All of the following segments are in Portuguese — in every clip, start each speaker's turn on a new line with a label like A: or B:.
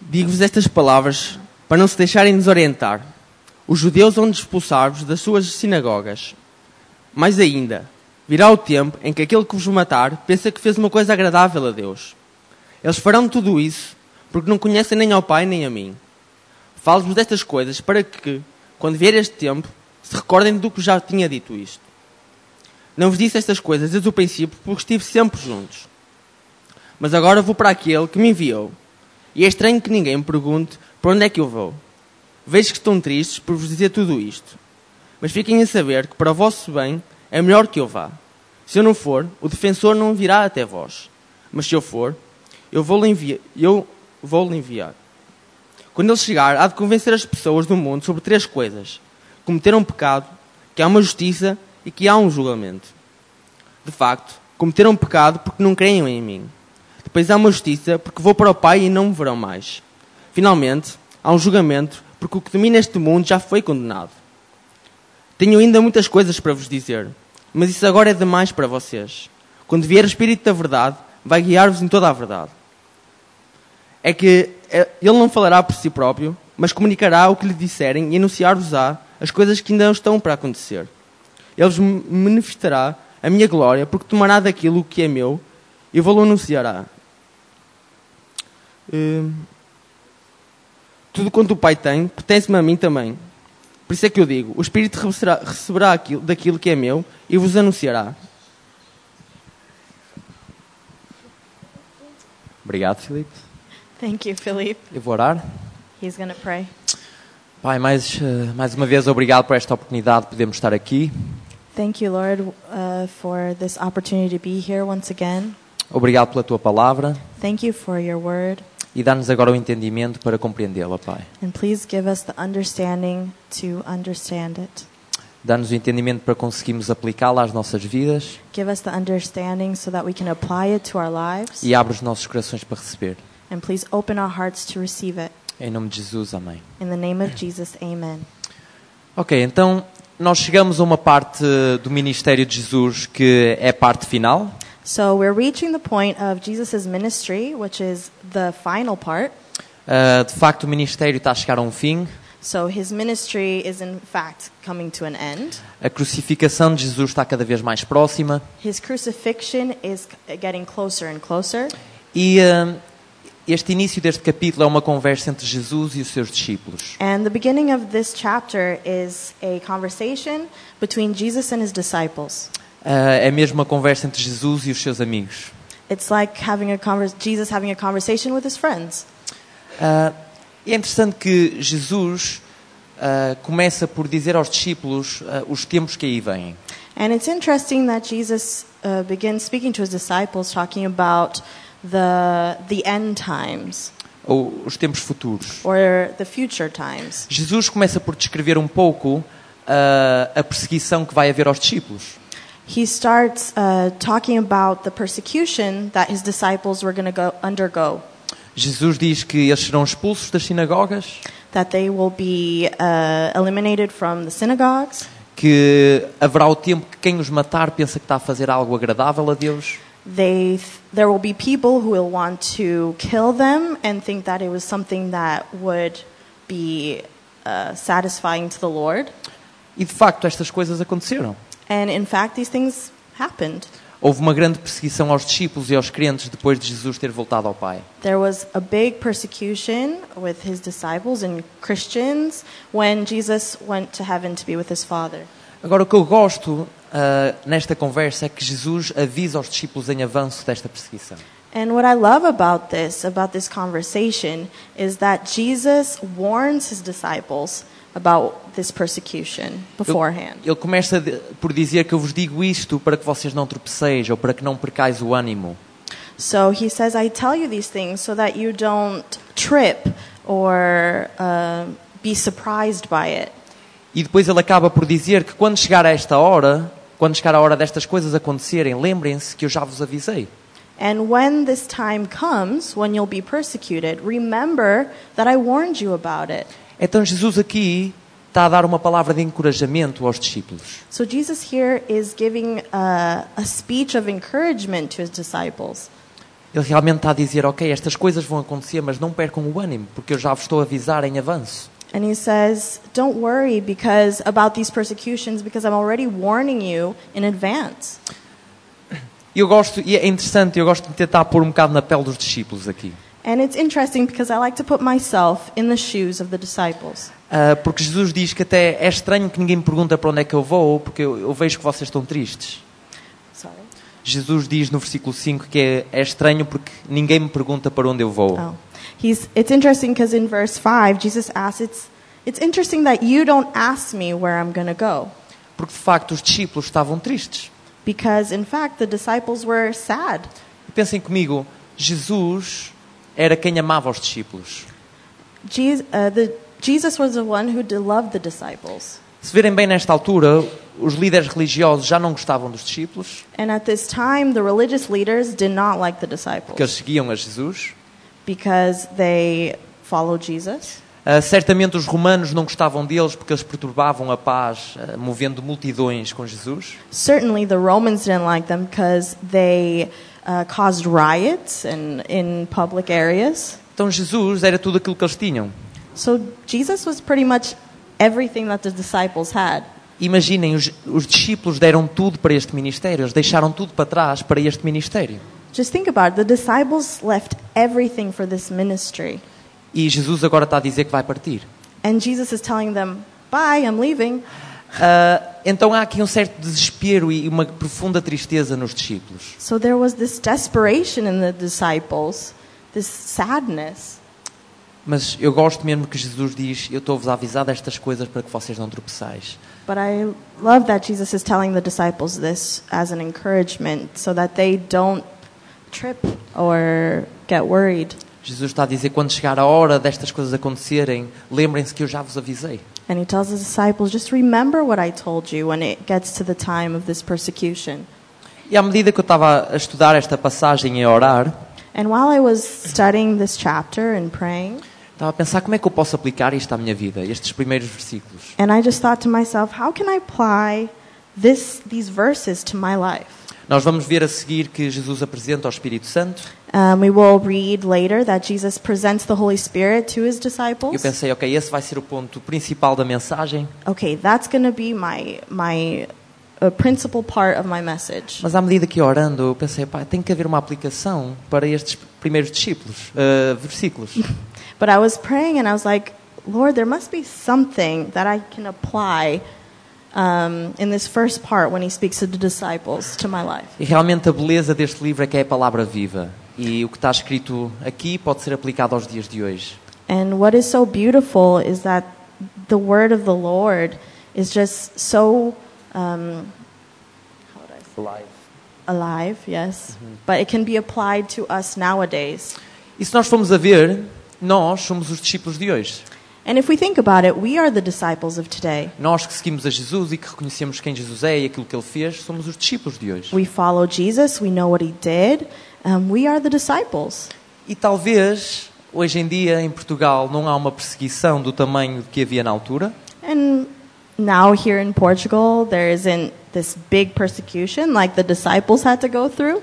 A: Digo-vos estas palavras para não se deixarem desorientar. Os judeus vão expulsar-vos das suas sinagogas. Mais ainda, virá o tempo em que aquele que vos matar pensa que fez uma coisa agradável a Deus. Eles farão tudo isso porque não conhecem nem ao Pai nem a mim. Falo-vos destas coisas para que, quando vier este tempo, se recordem do que já tinha dito isto. Não vos disse estas coisas desde o princípio porque estive sempre juntos. Mas agora vou para aquele que me enviou. E é estranho que ninguém me pergunte para onde é que eu vou. Vejo que estão tristes por vos dizer tudo isto. Mas fiquem a saber que para o vosso bem é melhor que eu vá. Se eu não for, o defensor não virá até vós. Mas se eu for, eu vou-lhe enviar. Eu vou enviar. Quando ele chegar, há de convencer as pessoas do mundo sobre três coisas: cometeram um pecado, que há uma justiça e que há um julgamento. De facto, cometeram um pecado porque não creem em mim. Depois há uma justiça porque vou para o Pai e não me verão mais. Finalmente, há um julgamento porque o que domina este mundo já foi condenado. Tenho ainda muitas coisas para vos dizer, mas isso agora é demais para vocês. Quando vier o Espírito da Verdade, vai guiar-vos em toda a verdade. É que eh, ele não falará por si próprio, mas comunicará o que lhe disserem e anunciar-vos-á as coisas que ainda estão para acontecer. Ele vos manifestará a minha glória, porque tomará daquilo que é meu e vou-lo anunciará. Hum, tudo quanto o Pai tem, pertence-me a mim também. Por isso é que eu digo: o Espírito receberá, receberá aquilo, daquilo que é meu e vos anunciará.
B: Obrigado, Filipe.
C: Thank you, Philippe.
B: Eu vou orar.
C: He's to pray.
B: Pai, mais, eh, mais uma vez, obrigado por esta oportunidade de podermos estar aqui.
C: Thank you, Lord, uh, for this opportunity to be here once again.
B: Obrigado pela tua palavra
C: Thank you for your word.
B: E dá-nos agora o entendimento para compreendê-la, Pai.
C: And please give us the understanding to understand it.
B: Dá-nos o entendimento para conseguirmos aplicá-la às nossas vidas
C: Give us the understanding so that we can apply it to our lives.
B: e abre os nossos corações para receber.
C: And please open our hearts to receive it.
B: Em nome de Jesus, amém.
C: In the name of Jesus, amen.
B: Ok, então nós chegamos a uma parte do ministério de Jesus que é a parte final.
C: So we're reaching the point of Jesus' ministry, which is the final part.
B: Uh, de facto, o ministério está a chegar a um fim.
C: So his ministry is, in fact, coming to an end.
B: A crucificação de Jesus está cada vez mais próxima.
C: His crucifixion is getting closer and closer.
B: E uh, este início deste capítulo é uma conversa entre Jesus e os seus discípulos.
C: And the beginning of this chapter is a conversation between Jesus and his disciples.
B: Uh, é mesmo uma conversa entre Jesus e os seus amigos.
C: It's like having a convers- Jesus having a conversation with his friends.
B: Uh, é interessante que Jesus uh, começa por dizer aos discípulos os tempos que aí vêm.
C: And it's interesting that Jesus uh, begins speaking to his disciples, talking about the, the end times
B: ou os tempos futuros.
C: or the future times.
B: Jesus começa por descrever um pouco a perseguição que vai haver aos discípulos.
C: He starts uh, talking about the persecution that his disciples were going to go undergo,
B: Jesus diz que eles serão expulsos das sinagogas,
C: that they will be uh, eliminated from the synagogues,
B: que haverá o tempo que quem os matar pensa que está a fazer algo agradável a Deus,
C: they there will be people who will want to kill them and think that it was something that would be uh, satisfying to the Lord.
B: e de facto estas coisas aconteceram.
C: And in fact, these things happened.
B: Houve uma grande perseguição aos discípulos e aos crentes depois de Jesus ter voltado ao Pai.
C: There was a big persecution with his disciples and Christians when Jesus went to heaven to be with his Father.
B: Agora, o que eu gosto ah, nesta conversa é que Jesus avisa aos discípulos em avanço desta perseguição.
C: And what I love about this, about this conversation, is that Jesus warns his disciples about this persecution beforehand.
B: Ele começa por dizer que eu vos digo isto para que vocês não tropeceis ou para que não percais o ânimo.
C: So he says, I tell you these things so that you don't trip or uh, be surprised by it.
B: E depois ele acaba por dizer que quando chegar a esta hora, quando chegar a hora destas coisas acontecerem, lembrem-se que eu já vos avisei.
C: And when this time comes, when you'll be persecuted, remember that I warned you about it.
B: Então Jesus aqui está a dar uma palavra de encorajamento aos discípulos.
C: So Jesus here is giving a, a speech of encouragement to his disciples.
B: Ele realmente está a dizer, ok, estas coisas vão acontecer, mas não percam o ânimo, porque eu já vos estou a avisar em avanço.
C: And he says, Don't worry because about these persecutions because I'm already warning you in advance.
B: Eu gosto, e é interessante, eu gosto de tentar pôr um bocado na pele dos discípulos aqui.
C: And it's interesting because I like to put myself in the shoes of the disciples.
B: Ah, porque Jesus diz que até é estranho que ninguém me pergunta para onde é que eu vou, porque eu, eu vejo que vocês estão tristes.
C: Sorry.
B: Jesus diz no versículo 5 que é, é estranho porque ninguém me pergunta para onde eu vou.
C: Oh. He's, it's interesting because in verse 5, Jesus asks, it's, it's interesting that you don't ask me where I'm going to go.
B: Porque de facto os discípulos estavam tristes.
C: Because in fact, the disciples were sad.
B: Pensem comigo, Jesus era quem amava os discípulos.
C: Jesus, uh, the, Jesus was the one who loved the disciples.
B: Se verem bem nesta altura, os líderes religiosos já não gostavam dos discípulos,
C: And at this time, the religious leaders did not like the
B: porque
C: disciples
B: eles seguiam a Jesus.
C: because they followed Jesus.
B: Ah, certamente os romanos não gostavam deles porque eles perturbavam a paz, ah, movendo multidões com Jesus.
C: Certainly, the Romans didn't like them because they uh, caused riots in, in public areas.
B: Então Jesus era tudo aquilo que eles tinham.
C: So Jesus was pretty much everything that the disciples had.
B: Imaginem, os, os discípulos deram tudo para este ministério, eles deixaram tudo para trás para este ministério.
C: Just think about it. The disciples left everything for this ministry.
B: E Jesus agora está a dizer que vai partir.
C: And Jesus is telling them, Bye, I'm leaving.
B: Ah, então há aqui um certo desespero e uma profunda tristeza nos discípulos.
C: So there was this desperation in the disciples, this sadness.
B: Mas eu gosto mesmo que Jesus diz: Eu estou-vos a avisar destas coisas para que vocês não tropeçais.
C: But I love that Jesus is telling the disciples this as an encouragement so that they don't trip or get worried.
B: Jesus está a dizer: quando chegar a hora destas coisas acontecerem, lembrem-se que eu já vos avisei.
C: And he tells his disciples, just remember what I told you when it gets to the time of this persecution.
B: E à medida que eu estava a estudar esta passagem e a orar,
C: And while I was studying this chapter and praying,
B: estava a pensar como é que eu posso aplicar isto à minha vida, estes primeiros versículos.
C: and I just thought to myself, how can I apply this, these verses to my life?
B: Nós vamos ver a seguir que Jesus apresenta ao Espírito Santo.
C: Um, we will read later that Jesus presents the Holy Spirit to his
B: Eu
C: disciples.
B: pensei, ok, esse vai ser o ponto principal da mensagem.
C: Okay, that's going to be my, my uh, principal part of my message.
B: Mas à medida que ia orando, eu pensei, pá, tem que haver uma aplicação para estes primeiros discípulos, uh, versículos.
C: But I was praying and I was like, Lord, there must be something that I can apply um, in this first part when he speaks to the disciples to my life.
B: E realmente a beleza deste livro é que é a palavra viva. E o que está escrito aqui pode ser aplicado aos dias de hoje.
C: And what is so beautiful is that the word of the Lord is just so um, say? alive, yes, but it can be applied to us nowadays.
B: E se nós formos a ver, nós somos os discípulos de hoje.
C: And if we think about it, we are the disciples of today.
B: Nós que seguimos a Jesus e que reconhecemos quem Jesus é e aquilo que ele fez, somos os discípulos de hoje.
C: We follow Jesus, we know what he did, um, we are the disciples.
B: E talvez, hoje em dia, em Portugal, não há uma perseguição do tamanho que havia na altura.
C: And now here in Portugal, there isn't this big persecution like the disciples had to go through,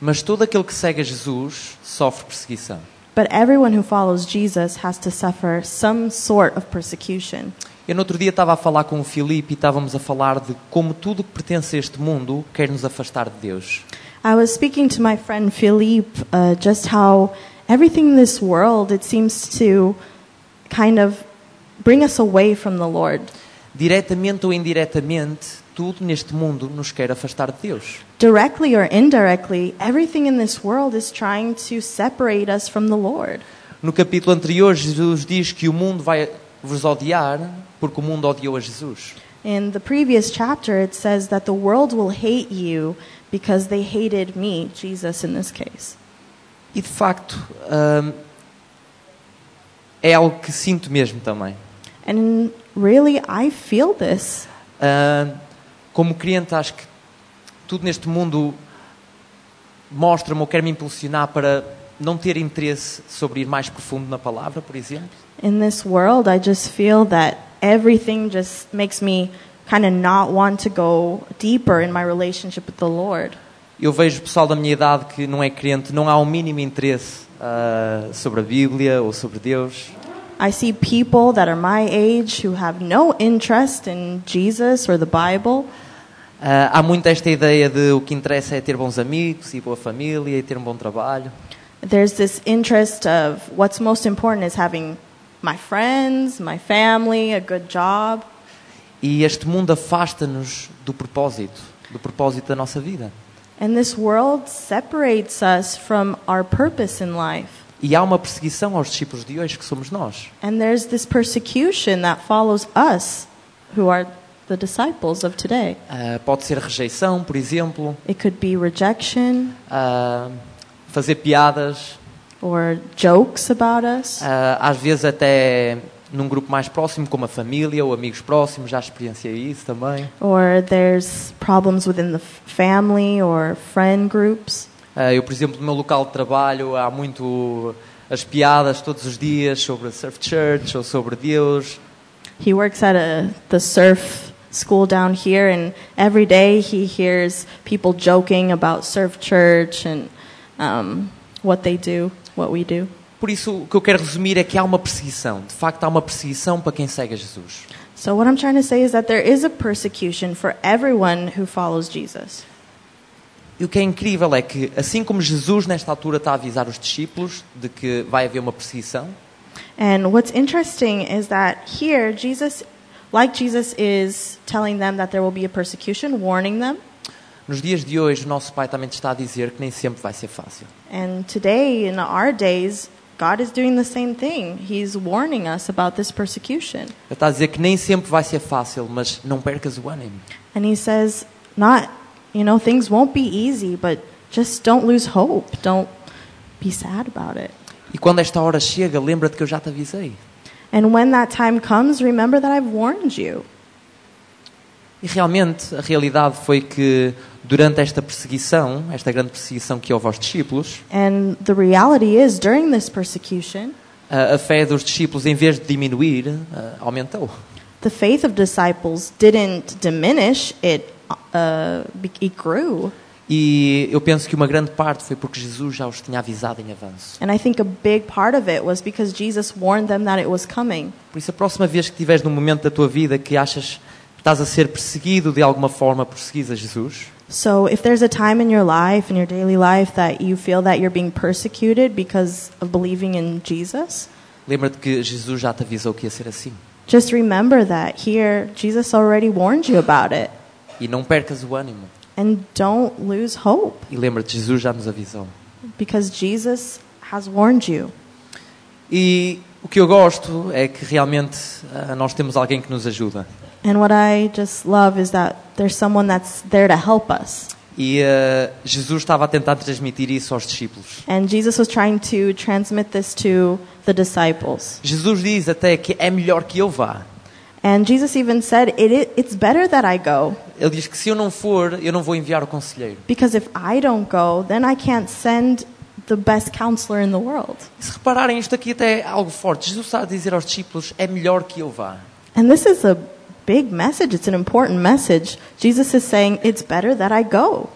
B: Mas todo aquele que segue a Jesus sofre perseguição.
C: but everyone who follows Jesus has to suffer some sort of persecution.
B: Eu no outro dia estava a falar com o Filipe e estávamos a falar de como tudo que pertence a este mundo quer nos afastar de Deus.
C: I was speaking to my friend Philippe uh, just how everything in this world it seems to kind of bring us away from the Lord.
B: Diretamente ou indiretamente, tudo neste mundo nos quer afastar de Deus.
C: Directly or indirectly, everything in this world is trying to separate us from the Lord.
B: No capítulo anterior, Jesus diz que o mundo vai vos odiar porque o mundo odiou a Jesus.
C: In the previous chapter, it says that the world will hate you because they hated me, Jesus in this case.
B: E de facto, hum, é algo que sinto mesmo também.
C: And really, I feel this.
B: Hum, como crente, acho que tudo neste mundo mostra-me ou quer me impulsionar para não ter interesse sobre ir mais profundo na palavra, por exemplo.
C: In this world, I just feel that everything just makes me kind of not want to go deeper in my relationship with the Lord.
B: Eu vejo pessoal da minha idade que não é crente, não há o mínimo interesse ah, sobre a Bíblia ou sobre Deus.
C: I see people that are my age who have no interest in Jesus or the Bible.
B: Ah, há muito esta ideia de o que interessa é ter bons amigos e boa família e ter um bom trabalho.
C: There's this interest of what's most important is having my friends, my family, a good job.
B: E este mundo afasta-nos do propósito, do propósito da nossa vida.
C: And this world separates us from our purpose in life.
B: E há uma perseguição aos discípulos de hoje que somos nós.
C: And there's this persecution that follows us, who are the disciples of today.
B: Ah, pode ser rejeição, por exemplo,
C: It could be rejection
B: ah, fazer piadas,
C: or jokes about us.
B: ah, às vezes até num grupo mais próximo, como a família ou amigos próximos, já experienciei isso também.
C: Or there's problems within the family or friend groups.
B: Ah, eu, por exemplo, no meu local de trabalho há muito as piadas todos os dias sobre a Surf Church ou sobre Deus.
C: He works at a, the surf school down here, and every day he hears people joking about Surf Church and um, what they do, what we do.
B: Por isso, o que eu quero resumir é que há uma perseguição. De facto, há uma perseguição para quem segue a Jesus.
C: So, what I'm trying to say is that there is a persecution for everyone who follows Jesus.
B: E o que é incrível é que, assim como Jesus, nesta altura, está a avisar os discípulos de que vai haver uma perseguição,
C: And what's interesting is that here, Jesus, like Jesus, is telling them that there will be a persecution, warning them.
B: nos dias de hoje, o nosso Pai também está a dizer que nem sempre vai ser fácil.
C: And today, in our days, God is doing the same thing. He's warning us about this persecution.
B: Ele está a dizer que nem sempre vai ser fácil, mas não percas o ânimo.
C: And He says, not, you know, things won't be easy, but just don't lose hope. Don't be sad about it.
B: E quando esta hora chega, lembra-te que eu já te avisei.
C: And when that time comes, remember that I've warned you.
B: E realmente, a realidade foi que durante esta perseguição, esta grande perseguição que houve aos discípulos,
C: And the reality is, during this persecution,
B: a, a fé dos discípulos, em vez de diminuir, ah, aumentou.
C: the faith of disciples didn't diminish, it, uh, it grew.
B: E eu penso que uma grande parte foi porque Jesus já os tinha avisado em avanço.
C: And I think a big part of it was because Jesus warned them that it was coming.
B: Por isso, a próxima vez que estiveres num momento da tua vida que achas que estás a ser perseguido de alguma forma por seguires a Jesus,
C: So if there's a time in your life, in your daily life, that you feel that you're being persecuted because of believing in Jesus,
B: lembra-te que Jesus já te avisou que ia ser assim.
C: just remember that here, Jesus already warned you about it.
B: E não percas o ânimo.
C: And don't lose hope
B: E lembra-te, Jesus já nos avisou.
C: because Jesus has warned you.
B: E o que eu gosto é que realmente ah, nós temos alguém que nos ajuda.
C: And what I just love is that there's someone that's there to help us.
B: E ah, Jesus estava a tentar transmitir isso aos discípulos.
C: And Jesus was trying to transmit this to the disciples.
B: Jesus diz até que é melhor que eu vá.
C: And Jesus even said, it, it, It's better that I go,
B: Ele diz que se eu não for, eu não vou enviar o conselheiro.
C: because if I don't go, then I can't send the best counselor in the world.
B: E se repararem, isto aqui até é algo forte. Jesus está a dizer aos discípulos: é melhor que eu vá.
C: And this is a big message, it's an important message. Jesus is saying, It's better that I go.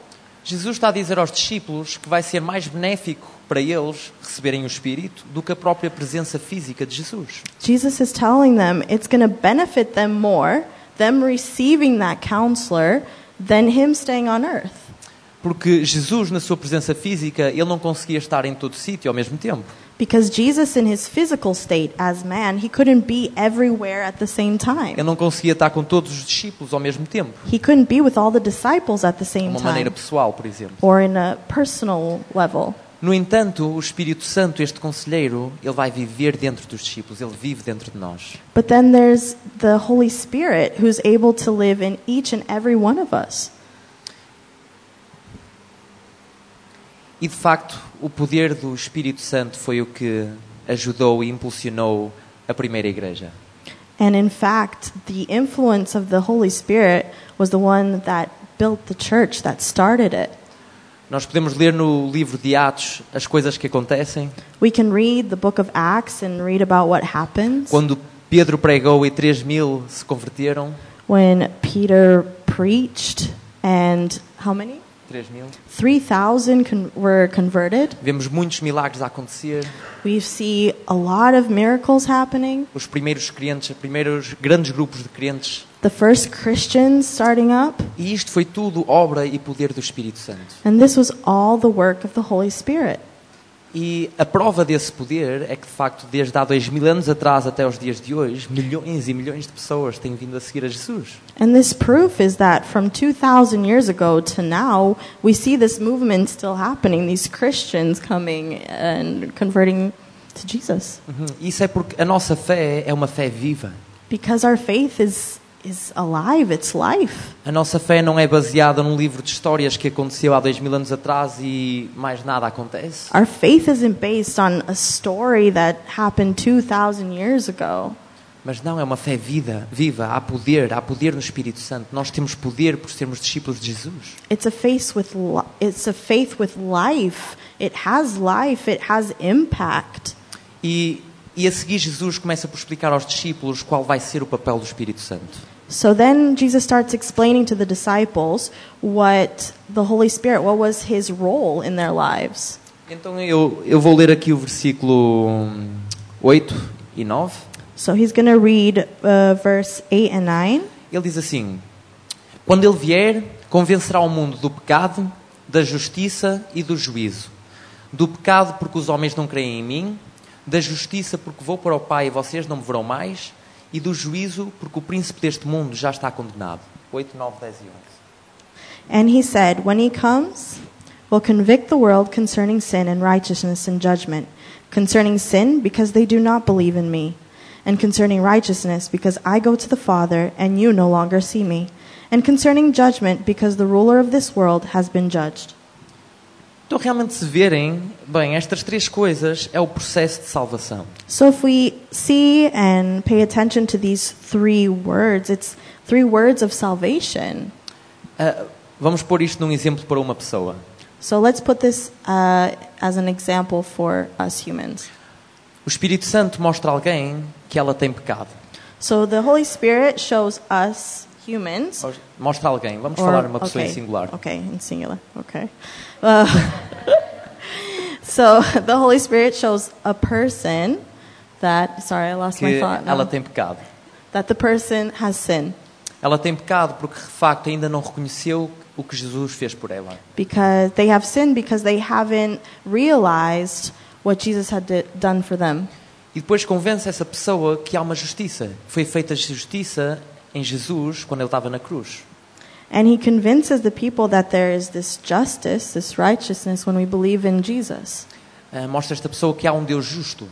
B: Jesus está a dizer aos discípulos que vai ser mais benéfico para eles receberem o Espírito do que a própria presença física de Jesus.
C: Jesus is telling them it's going to benefit them more, them receiving that counselor, than him staying on earth.
B: Porque Jesus, na sua presença física, ele não conseguia estar em todo sítio ao mesmo tempo.
C: Because Jesus, in his physical state as man, he couldn't be everywhere at the same time.
B: Ele não conseguia estar com todos os discípulos ao mesmo tempo.
C: He couldn't be with all the disciples at the same
B: uma maneira
C: time
B: pessoal, por exemplo.
C: or in a personal level.
B: No entanto, o Espírito Santo, este conselheiro, ele vai viver dentro dos discípulos, ele vive dentro de nós.
C: But then there's the Holy Spirit who's able to live in each and every one of us.
B: E de facto, o poder do Espírito Santo foi o que ajudou e impulsionou a primeira igreja.
C: And in fact, the influence of the Holy Spirit was the one that built the church, that started it.
B: Nós podemos ler no livro de Atos as coisas que acontecem.
C: We can read the book of Acts and read about what happens
B: Quando Pedro pregou e 3 mil se converteram,
C: when Peter preached and how many?
B: 3 mil.
C: 3,000 con- were converted.
B: Vemos muitos milagres a acontecer.
C: We see a lot of miracles happening.
B: Os primeiros crentes, os primeiros grandes grupos de crentes.
C: The first Christians starting up.
B: E isto foi tudo obra e poder do Espírito Santo.
C: And this was all the work of the Holy Spirit.
B: E a prova desse poder é que, de facto, desde há dois mil anos atrás até os dias de hoje, milhões e milhões de pessoas têm vindo a seguir a Jesus.
C: And this proof is that from 2,000 years ago to now, we see this movement still happening, these Christians coming and converting to Jesus.
B: Uhum. Isso é porque a nossa fé é uma fé viva.
C: Because our faith is, is alive, it's life.
B: A nossa fé não é baseada num livro de histórias que aconteceu há dois mil anos atrás e mais nada acontece.
C: Our faith isn't based on a story that happened 2,000 years ago.
B: Mas não, é uma fé vida, viva. Há poder, há poder no Espírito Santo. Nós temos poder por sermos discípulos de Jesus.
C: It's a faith with it's a faith with life. It has life. It has impact.
B: E, e a seguir, Jesus começa por explicar aos discípulos qual vai ser o papel do Espírito Santo.
C: So then Jesus starts explaining to the disciples what the Holy Spirit, what was his role in their lives.
B: Então eu, eu vou ler aqui o versículo hum, 8 e 9.
C: So he's going to read uh, verse 8 and 9.
B: Ele diz assim: Quando ele vier, convencerá o mundo do pecado, da justiça e do juízo. Do pecado, porque os homens não creem em mim, da justiça, porque vou para o Pai e vocês não me verão mais, e do juízo, porque o príncipe deste mundo já está condenado. 8, 9, 10 e 11.
C: And he said, When he comes, will convict the world concerning sin and righteousness and judgment. Concerning sin, because they do not believe in me. And concerning righteousness, because I go to the Father, and you no longer see me. And concerning judgment, because the ruler of this world has been judged.
B: Então, realmente, se verem, bem, estas três coisas é o processo de salvação.
C: So if we see and pay attention to these three words, it's three words of salvation.
B: Ah, vamos pôr isto num exemplo para uma pessoa.
C: So let's put this uh, as an example for us humans.
B: O Espírito Santo mostra a alguém que ela tem pecado.
C: So the Holy Spirit shows us humans.
B: Mostra alguém. Vamos
C: or-
B: falar uma pessoa
C: okay,
B: em singular.
C: Okay, in singular. Okay. Uh, so the Holy Spirit shows a person that. Sorry, I lost my thought. now.
B: ela tem pecado.
C: That the person has sin
B: Ela tem pecado porque de facto ainda não reconheceu o que Jesus fez por ela.
C: because they have sinned because they haven't realized what Jesus had done for them.
B: E depois convence essa pessoa que há uma justiça. Foi feita justiça em Jesus quando ele estava na cruz.
C: And he convinces the people that there is this justice, this righteousness when we believe in Jesus.
B: Ah, mostra esta pessoa que há um Deus justo.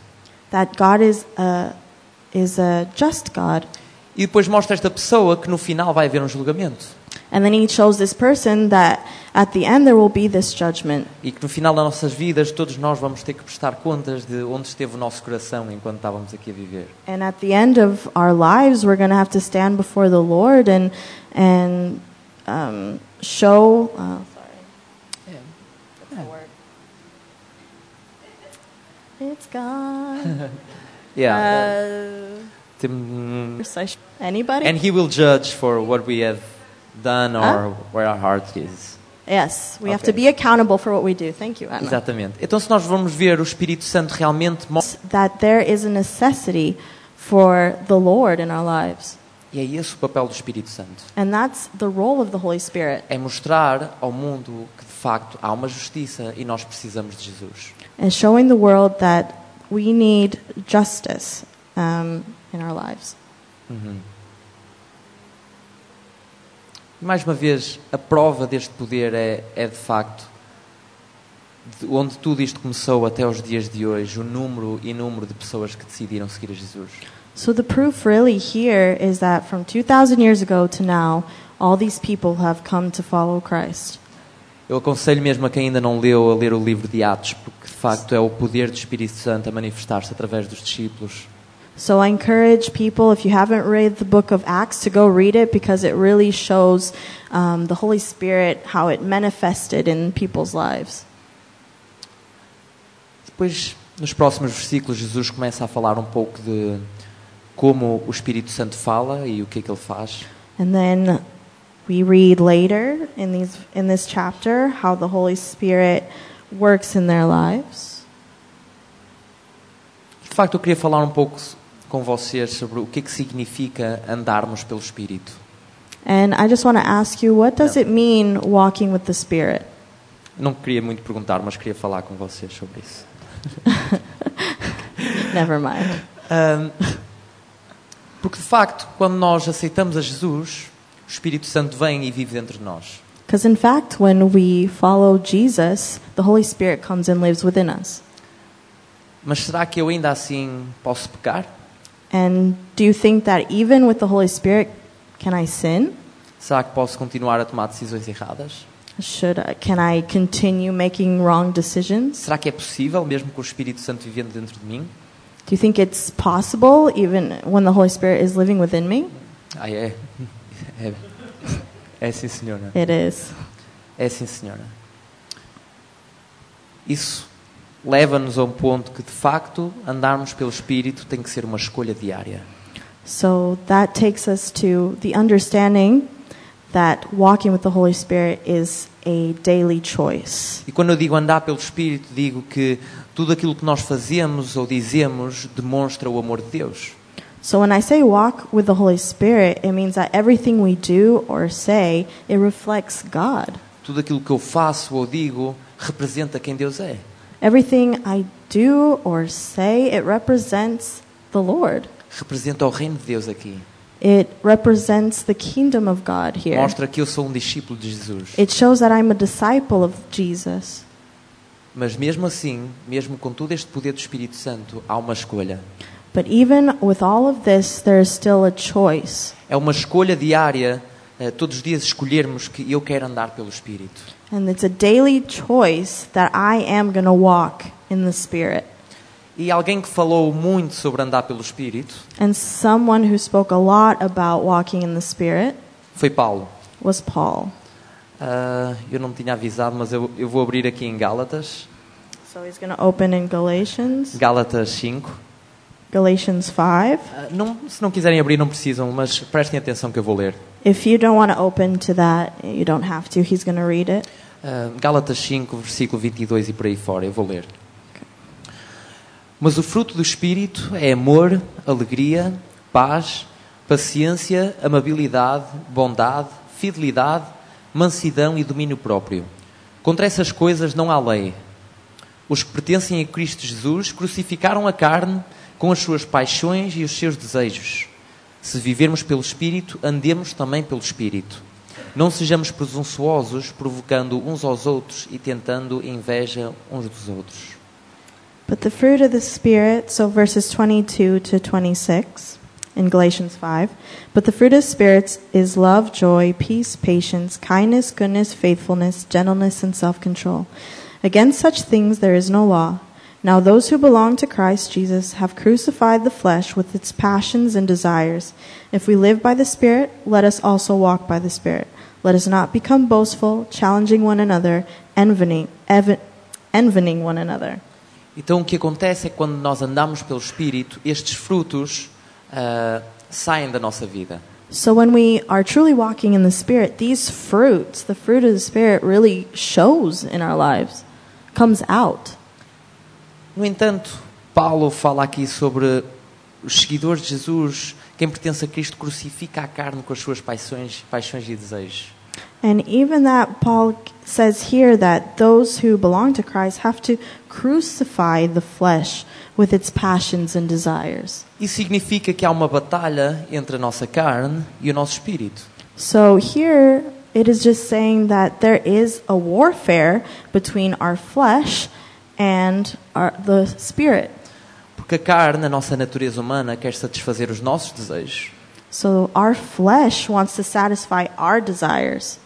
C: That God is a, is a just God.
B: E depois mostra esta pessoa que no final vai haver um julgamento.
C: And then he shows this person that at the end there will be this judgment.
B: E que no final das nossas vidas todos nós vamos ter que prestar contas de onde esteve o nosso coração enquanto estávamos aqui a viver.
C: And at the end of our lives, we're going to have to stand before the Lord and, and um, show. Uh, sorry. The? It's gone.
B: Yeah.
C: Uh, Anybody?
B: And he will judge for what we have done or where our heart is.
C: yes, we have to be accountable for what we do. Thank you, Anna.
B: Exatamente. Então, se nós vamos ver o Espírito Santo realmente.
C: That there is a necessity for the Lord in our lives.
B: E é esse o papel do Espírito Santo.
C: And that's the role of the Holy Spirit.
B: É mostrar ao mundo que de facto há uma justiça e nós precisamos de Jesus.
C: and showing the world that we need justice um, in our lives.
B: Uhum. Mais uma vez, a prova deste poder é, é de facto de onde tudo isto começou até os dias de hoje, o número e número de pessoas que decidiram seguir a Jesus.
C: So the proof really here is that from 2,000 years ago to now, all these people have come to follow Christ.
B: Eu aconselho mesmo a quem ainda não leu a ler o livro de Atos, porque de facto é o poder do Espírito Santo a manifestar-se através dos discípulos.
C: So I encourage people, if you haven't read the book of Acts, to go read it because it really shows um, the Holy Spirit, how it manifested in people's lives.
B: Depois, nos próximos versículos, Jesus começa a falar um pouco de como o Espírito Santo fala e o que é que ele faz.
C: And then We read later in, these, in this chapter how the Holy Spirit works in their lives.
B: De facto, eu queria falar um pouco com vocês sobre o que é que significa andarmos pelo Espírito.
C: And I just want to ask you, what does it mean walking with the Spirit?
B: Não queria muito perguntar, mas queria falar com vocês sobre isso.
C: Never mind.
B: Ahm, porque de facto, quando nós aceitamos a Jesus, o Espírito Santo vem e vive dentro de nós.
C: Because in fact, when we follow Jesus, the Holy Spirit comes and lives within us.
B: Mas será que eu ainda assim posso pecar?
C: And do you think that even with the Holy Spirit, can I sin?
B: Será que posso continuar a tomar decisões erradas?
C: Should I, can I continue making wrong decisions?
B: Será que é possível, mesmo com o Espírito Santo vivendo dentro de mim?
C: Do you think it's possible even when the Holy Spirit is living within me?
B: Ah, é? É, é sim, senhora.
C: It is.
B: É sim, senhora. Isso leva-nos a um ponto que, de facto, andarmos pelo Espírito tem que ser uma escolha diária.
C: So that takes us to the understanding that walking with the Holy Spirit is a daily choice.
B: E quando eu digo andar pelo Espírito, digo que tudo aquilo que nós fazemos ou dizemos demonstra o amor de Deus.
C: So when I say walk with the Holy Spirit, it means that everything we do or say, it reflects God.
B: Tudo aquilo que eu faço ou digo representa quem Deus é.
C: Everything I do or say, it represents the Lord.
B: Representa o reino de Deus aqui.
C: It represents the kingdom of God here.
B: Mostra que eu sou um discípulo de Jesus.
C: It shows that I'm a disciple of Jesus.
B: Mas mesmo assim, mesmo com todo este poder do Espírito Santo, há uma escolha.
C: But even with all of this, there is still a choice.
B: É uma escolha diária, eh, todos os dias escolhermos que eu quero andar pelo Espírito.
C: And it's a daily choice that I am going to walk in the Spirit.
B: E alguém que falou muito sobre andar pelo Espírito
C: And someone who spoke a lot about walking in the Spirit
B: foi Paulo.
C: was Paul.
B: Ah, eu não me tinha avisado, mas eu, eu vou abrir aqui em Gálatas,
C: So he's going to open in Galatians,
B: Gálatas 5.
C: Galatians 5.
B: Ah, não, se não quiserem abrir, não precisam, mas prestem atenção que eu vou ler.
C: If you don't want to open to that, you don't have to. He's going to read it.
B: Ah, Gálatas 5, versículo 22 e por aí fora, eu vou ler. Mas o fruto do Espírito é amor, alegria, paz, paciência, amabilidade, bondade, fidelidade, mansidão e domínio próprio. Contra essas coisas não há lei. Os que pertencem a Cristo Jesus crucificaram a carne com as suas paixões e os seus desejos. Se vivermos pelo Espírito, andemos também pelo Espírito. Não sejamos presunçosos, provocando uns aos outros e tentando inveja uns dos outros.
C: But the fruit of the Spirit, so verses 22 to 26 in Galatians 5. But the fruit of spirits is love, joy, peace, patience, kindness, goodness, faithfulness, gentleness, and self control. Against such things there is no law. Now those who belong to Christ Jesus have crucified the flesh with its passions and desires. If we live by the Spirit, let us also walk by the Spirit. Let us not become boastful, challenging one another, envying, ev- envying one another.
B: Então o que acontece é que quando nós andamos pelo Espírito, estes frutos ah, saem da nossa vida.
C: So when we are truly walking in the Spirit, these fruits, the fruit of the Spirit, really shows in our lives, comes out.
B: No entanto, Paulo fala aqui sobre os seguidores de Jesus, quem pertence a Cristo crucifica a carne com as suas paixões, paixões e desejos.
C: And even that, Paul says here that those who belong to Christ have to crucify the flesh with its passions and desires.
B: Isso significa que há uma batalha entre a nossa carne e o nosso espírito.
C: So here it is just saying that there is a warfare between our flesh and our, the spirit.
B: Porque a carne, a nossa natureza humana, quer satisfazer os nossos desejos.
C: So our flesh wants to satisfy our desires,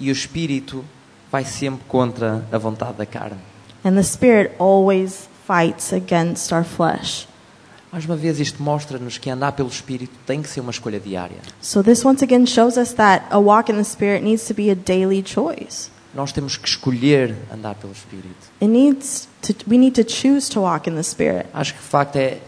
B: E o espírito vai sempre contra a vontade da carne.
C: and the spirit always fights against our flesh.
B: Mais uma vez, isto mostra-nos que andar pelo espírito tem que ser uma escolha diária.
C: So this once again shows us that a walk in the spirit needs to be a daily choice.
B: Nós temos que escolher andar pelo espírito.
C: It needs to we need to choose to walk in the spirit.
B: Acho que de facto é,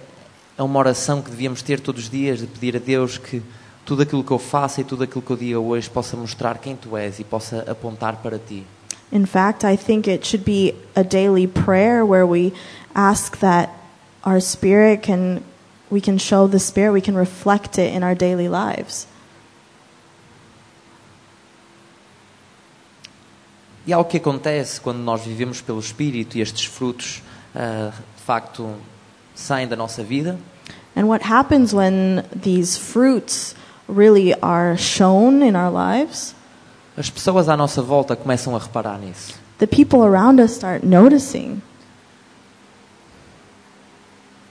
B: é uma oração que devíamos ter todos os dias, de pedir a Deus que tudo aquilo que eu faça e tudo aquilo que eu diga hoje possa mostrar quem tu és e possa apontar para ti.
C: In fact, I think it should be a daily prayer where we ask that our spirit can we can show the spirit, we can reflect it in our daily lives.
B: E algo que acontece quando nós vivemos pelo Espírito e estes frutos ah, de facto saem da nossa vida
C: And what happens when these fruits really are shown in our lives?
B: As pessoas à nossa volta começam a reparar nisso.
C: The people around us start noticing.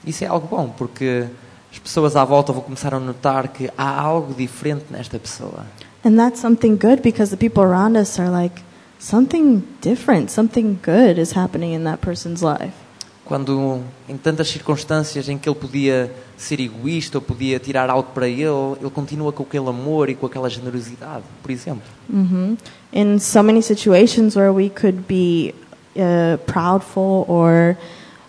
B: Isso é algo bom, porque as pessoas à volta vão começar a notar que há algo diferente nesta pessoa.
C: And that's something good because the people around us are like, something different, something good is happening in that person's life.
B: Quando, em tantas circunstâncias em que ele podia ser egoísta ou podia tirar algo para ele, ele continua com aquele amor e com aquela generosidade, por exemplo.
C: hmm In so many situations where we could be uh, proudful or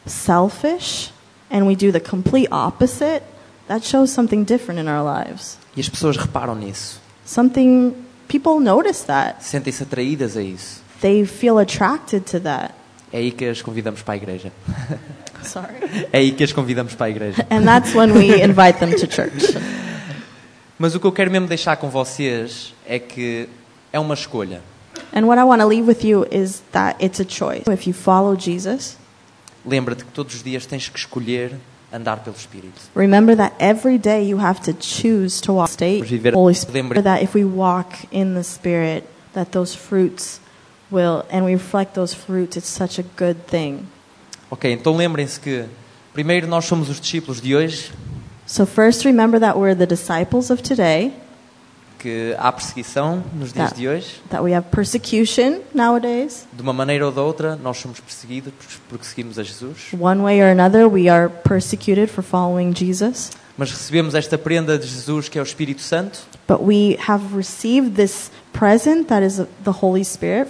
C: selfish, and we do the complete opposite, that shows something different in our lives.
B: E as pessoas reparam nisso,
C: Something, people notice that.
B: sentem-se atraídas a isso.
C: They feel attracted to that.
B: É aí que as convidamos para a igreja.
C: Sorry.
B: É aí que as convidamos para a igreja.
C: And that's when we invite them to church.
B: Mas o que eu quero mesmo deixar com vocês é que é uma escolha.
C: And what I want to leave with you is that it's a choice. If you follow Jesus,
B: Lembra-te que todos os dias tens que escolher andar pelo Espírito.
C: remember that every day you have to choose to walk state Holy Spirit.
B: Lembra-
C: That if we walk in the Spirit, that those fruits will, and we reflect those fruits, it's such a good thing.
B: Ok, então lembrem-se que primeiro nós somos os discípulos de hoje,
C: So first, remember that we're the disciples of today.
B: que há perseguição nos dias
C: Tá.
B: de hoje.
C: That we have persecution nowadays.
B: De uma maneira ou de outra, nós somos perseguidos porque seguimos a Jesus.
C: One way or another, we are persecuted for following Jesus.
B: Mas recebemos esta prenda de Jesus que é o Espírito Santo.
C: But we have received this present that is the Holy Spirit